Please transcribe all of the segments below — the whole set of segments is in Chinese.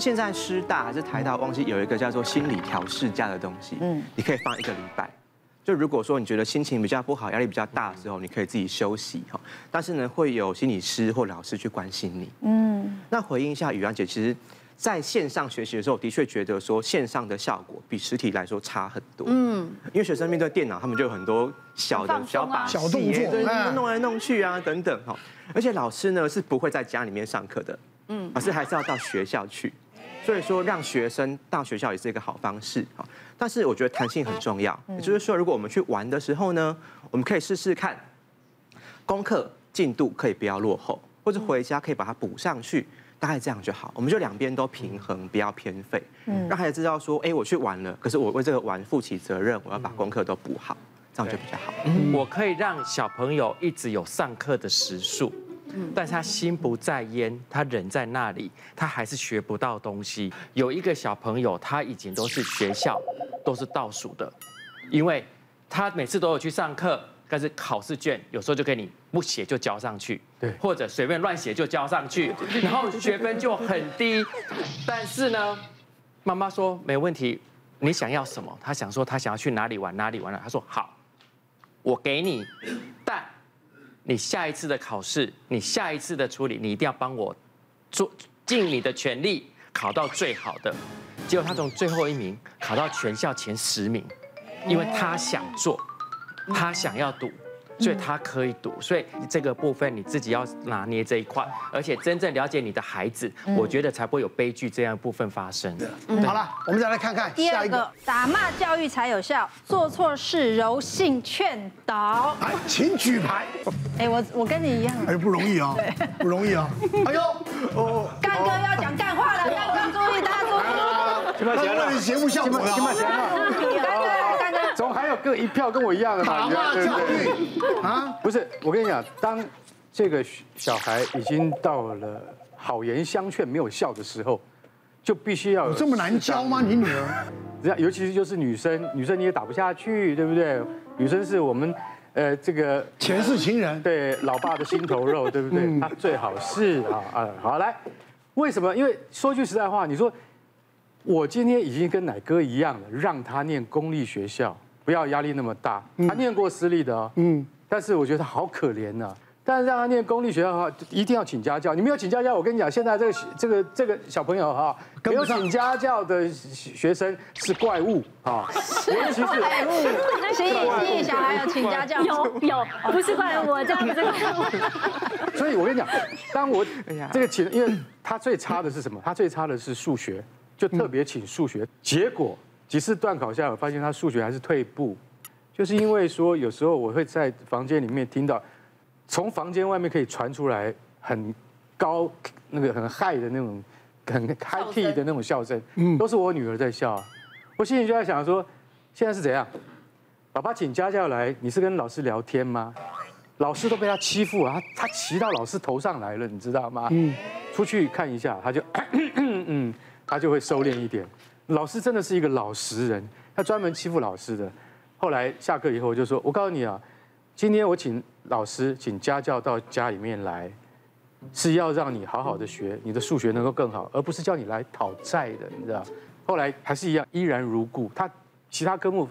现在师大还是台大，忘记有一个叫做心理调适假的东西，嗯，你可以放一个礼拜。就如果说你觉得心情比较不好，压力比较大的时候，你可以自己休息哈。但是呢，会有心理师或老师去关心你。嗯。那回应一下宇安姐，其实在线上学习的时候，的确觉得说线上的效果比实体来说差很多。嗯。因为学生面对电脑，他们就有很多小的小把戏，小动作，对，弄来弄去啊等等哈。而且老师呢是不会在家里面上课的，嗯，而是还是要到学校去。所以说，让学生到学校也是一个好方式啊。但是我觉得弹性很重要，也就是说，如果我们去玩的时候呢，我们可以试试看，功课进度可以不要落后，或者回家可以把它补上去，大概这样就好。我们就两边都平衡，不要偏废，让孩子知道说，哎，我去玩了，可是我为这个玩负起责任，我要把功课都补好，这样就比较好。我可以让小朋友一直有上课的时数。但是他心不在焉，他人在那里，他还是学不到东西。有一个小朋友，他已经都是学校都是倒数的，因为他每次都有去上课，但是考试卷有时候就给你不写就交上去，对，或者随便乱写就交上去，然后学分就很低。但是呢，妈妈说没问题，你想要什么？他想说他想要去哪里玩哪里玩了。他说好，我给你，但。你下一次的考试，你下一次的处理，你一定要帮我做尽你的全力，考到最好的。结果他从最后一名考到全校前十名，因为他想做，他想要赌。所以他可以读，所以这个部分你自己要拿捏这一块，而且真正了解你的孩子，我觉得才不会有悲剧这样部分发生的。好了，我们再来看看第二个，打骂教育才有效，做错事柔性劝导。哎，请举牌。哎，我我跟你一样。哎，不容易啊，不容易啊。哎呦，哦，干哥要讲干话了，干哥注意，大家注意。金马奖了，节目效果。总还有个一票跟我一样的嘛？对不对？啊，不是，我跟你讲，当这个小孩已经到了好言相劝没有效的时候，就必须要有这么难教吗？你女儿，尤其是就是女生，女生你也打不下去，对不对？女生是我们呃这个前世情人，对老爸的心头肉，对不对？他最好是啊啊，好来，为什么？因为说句实在话，你说我今天已经跟奶哥一样了，让他念公立学校。不要压力那么大，他念过私立的哦，嗯，但是我觉得他好可怜呐。但是让他念公立学校的话，一定要请家教。你没有请家教，我跟你讲，现在这个这个这个小朋友哈，没有请家教的学生是怪物啊，尤其是怪物。所以所以小孩有请家教，有有，不是怪我这样子。所以我跟你讲，当我这个请，因为他最差的是什么？他最差的是数学，就特别请数学，结果。几次段考下来，我发现他数学还是退步，就是因为说有时候我会在房间里面听到，从房间外面可以传出来很高那个很嗨的那种很 high key 的那种笑声，嗯，都是我女儿在笑，我心里就在想说，现在是怎样？爸爸请家教来，你是跟老师聊天吗？老师都被他欺负了，他他骑到老师头上来了，你知道吗？嗯，出去看一下，他就 嗯，他就会收敛一点。老师真的是一个老实人，他专门欺负老师的。后来下课以后我就说：“我告诉你啊，今天我请老师请家教到家里面来，是要让你好好的学，你的数学能够更好，而不是叫你来讨债的，你知道？”后来还是一样，依然如故。他其他科目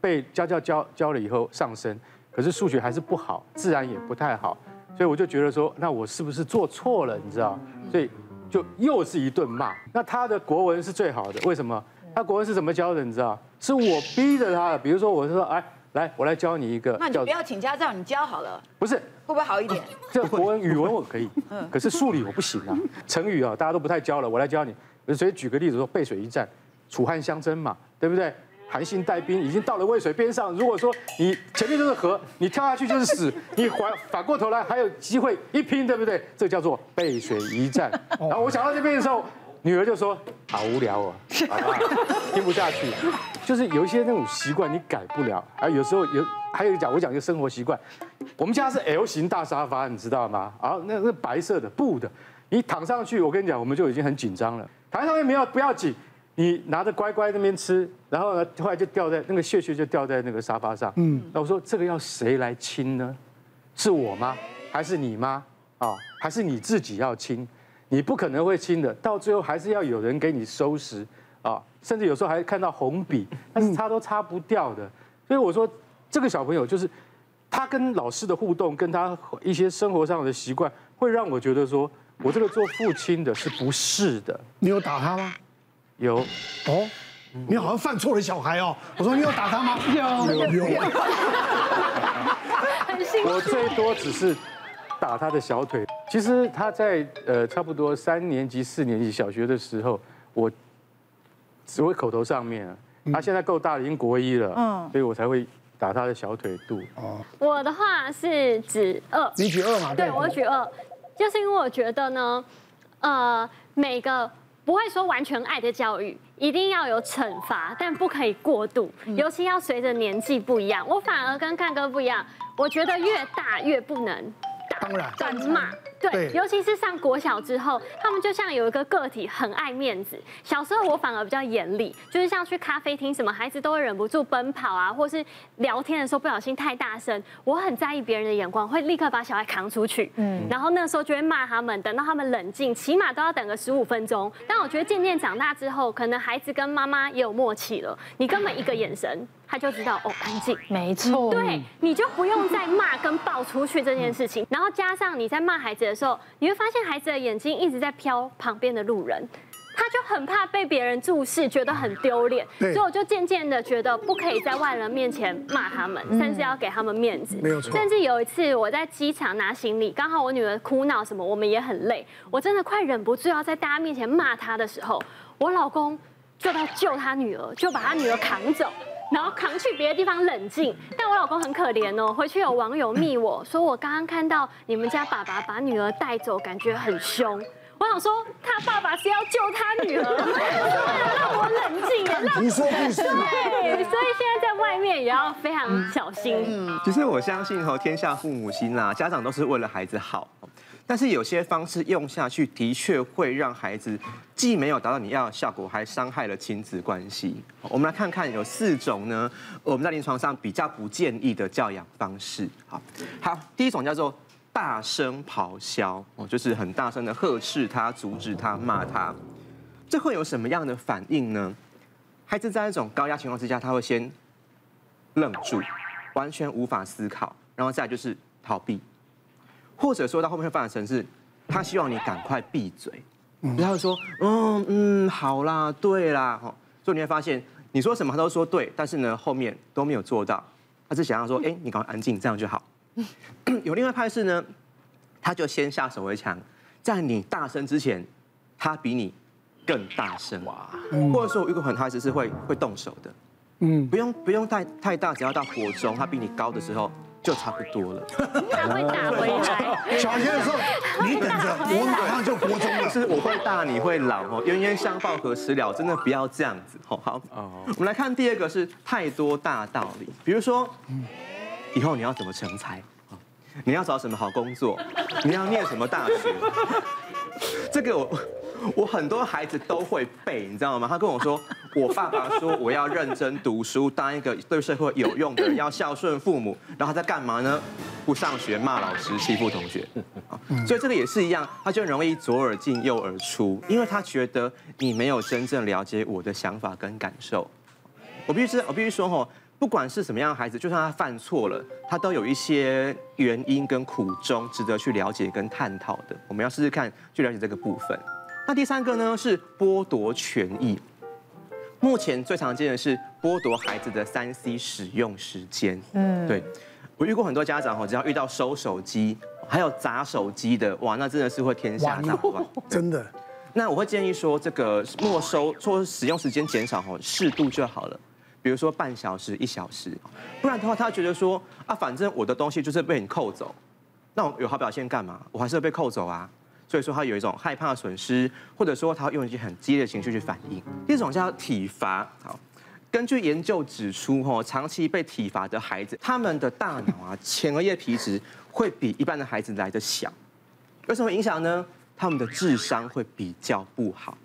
被家教教教了以后上升，可是数学还是不好，自然也不太好。所以我就觉得说，那我是不是做错了？你知道？所以。就又是一顿骂。那他的国文是最好的，为什么？他国文是怎么教的？你知道？是我逼着他的。比如说，我是说，哎，来，我来教你一个。那你不要请家教，你教好了。不是，会不会好一点？这国文、语文我可以，可是数理我不行啊。成语啊，大家都不太教了，我来教你。所以举个例子说，背水一战，楚汉相争嘛，对不对？韩信带兵已经到了渭水边上，如果说你前面就是河，你跳下去就是死，你反反过头来还有机会一拼，对不对？这叫做背水一战。然后我想到这边的时候，女儿就说：“好无聊哦，听不下去。”就是有一些那种习惯你改不了，啊，有时候有还有一讲我讲一个生活习惯，我们家是 L 型大沙发，你知道吗？啊，那那白色的布的，你躺上去，我跟你讲，我们就已经很紧张了。躺上面没有不要紧。你拿着乖乖那边吃，然后呢，后来就掉在那个屑屑就掉在那个沙发上。嗯，那我说这个要谁来亲呢？是我吗？还是你吗？啊，还是你自己要亲？你不可能会亲的，到最后还是要有人给你收拾啊，甚至有时候还看到红笔，但是擦都擦不掉的。所以我说，这个小朋友就是他跟老师的互动，跟他一些生活上的习惯，会让我觉得说，我这个做父亲的是不是的。你有打他吗？有。哦，你好像犯错了小孩哦。我说你有打他吗？有有有。我最多只是。打他的小腿。其实他在呃差不多三年级、四年级小学的时候，我只会口头上面。他现在够大了，已经国一了，嗯，所以我才会打他的小腿肚。哦，我的话是指二，你举二嘛？对，我举二，就是因为我觉得呢，呃，每个不会说完全爱的教育，一定要有惩罚，但不可以过度，尤其要随着年纪不一样。我反而跟干哥不一样，我觉得越大越不能。当然，敢骂，对，尤其是上国小之后，他们就像有一个个体，很爱面子。小时候我反而比较严厉，就是像去咖啡厅什么，孩子都会忍不住奔跑啊，或是聊天的时候不小心太大声，我很在意别人的眼光，会立刻把小孩扛出去，嗯，然后那时候就会骂他们，等到他们冷静，起码都要等个十五分钟。但我觉得渐渐长大之后，可能孩子跟妈妈也有默契了，你根本一个眼神。他就知道哦，安静，没错，对，你就不用再骂跟抱出去这件事情，然后加上你在骂孩子的时候，你会发现孩子的眼睛一直在飘旁边的路人，他就很怕被别人注视，觉得很丢脸，所以我就渐渐的觉得不可以在外人面前骂他们，甚至要给他们面子，没有错。甚至有一次我在机场拿行李，刚好我女儿哭闹什么，我们也很累，我真的快忍不住要在大家面前骂她的时候，我老公就在救他女儿，就把他女儿扛走。然后扛去别的地方冷静，但我老公很可怜哦。回去有网友密我说，我刚刚看到你们家爸爸把女儿带走，感觉很凶。我想说，他爸爸是要救他女儿，为了让我冷静，让你说不是。对，所以现在在外面也要非常小心。嗯，其实我相信哈，天下父母心啦，家长都是为了孩子好。但是有些方式用下去，的确会让孩子既没有达到你要的效果，还伤害了亲子关系。我们来看看有四种呢，我们在临床上比较不建议的教养方式。好，好，第一种叫做大声咆哮，哦，就是很大声的呵斥他、阻止他、骂他。这会有什么样的反应呢？孩子在一种高压情况之下，他会先愣住，完全无法思考，然后再就是逃避。或者说到后面会发展成是，他希望你赶快闭嘴，然后说，嗯嗯，好啦，对啦，哈，所以你会发现，你说什么他都说对，但是呢，后面都没有做到，他是想要说，哎，你赶快安静，这样就好。有另外一派是呢，他就先下手为强，在你大声之前，他比你更大声，哇，或者说我遇过很多孩子是会会动手的，嗯，不用不用太太大，只要到火中，他比你高的时候。就差不多了，会打回来。小学的时候，你等着，我马上就国中了。是我会大，你会老哦，冤冤相报何时了？真的不要这样子，好好。我们来看第二个是太多大道理，比如说，以后你要怎么成才？你要找什么好工作？你要念什么大学？这个我。我很多孩子都会背，你知道吗？他跟我说，我爸爸说我要认真读书，当一个对社会有用的人，要孝顺父母。然后他在干嘛呢？不上学，骂老师，欺负同学。所以这个也是一样，他就很容易左耳进右耳出，因为他觉得你没有真正了解我的想法跟感受。我必须知道，我必须说吼，不管是什么样的孩子，就算他犯错了，他都有一些原因跟苦衷，值得去了解跟探讨的。我们要试试看，去了解这个部分。那第三个呢，是剥夺权益。目前最常见的是剥夺孩子的三 C 使用时间。嗯，对，我遇过很多家长哈，只要遇到收手机，还有砸手机的，哇，那真的是会天下大乱。真的。那我会建议说，这个没收说使用时间减少哈，适度就好了。比如说半小时、一小时，不然的话，他觉得说啊，反正我的东西就是被你扣走，那我有好表现干嘛？我还是会被扣走啊。所以说他有一种害怕损失，或者说他会用一些很激烈的情绪去反应。第一种叫体罚。好，根据研究指出，吼，长期被体罚的孩子，他们的大脑啊，前额叶皮质会比一般的孩子来得小。有什么影响呢？他们的智商会比较不好。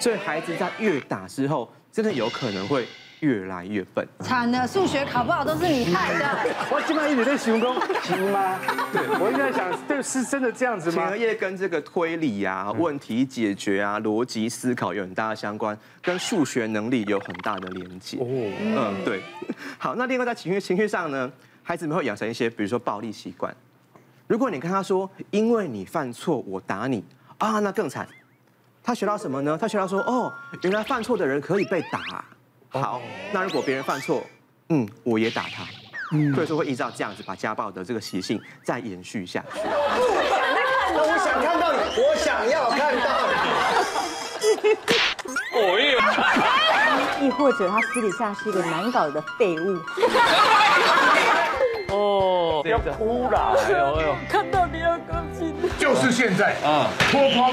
所以孩子在越打之后，真的有可能会越来越笨。惨了，数学考不好都是你害的。我基本上一直在形容，行吗？对，我一直在想，对，是真的这样子吗？前额叶跟这个推理啊、问题解决啊、逻辑思考有很大的相关，跟数学能力有很大的连接。哦，嗯，对。好，那另外在情绪情绪上呢，孩子们会养成一些，比如说暴力习惯。如果你跟他说，因为你犯错，我打你啊，那更惨。他学到什么呢？他学到说，哦，原来犯错的人可以被打。好，那如果别人犯错，嗯，我也打他。嗯，所以说会依照这样子把家暴的这个习性再延续下去。我想看到你，我想要看到你。我也。亦或者他私底下是一个难搞的废物。哦，要哭了！哎呦哎呦，看到你要高兴。就是现在啊，脱光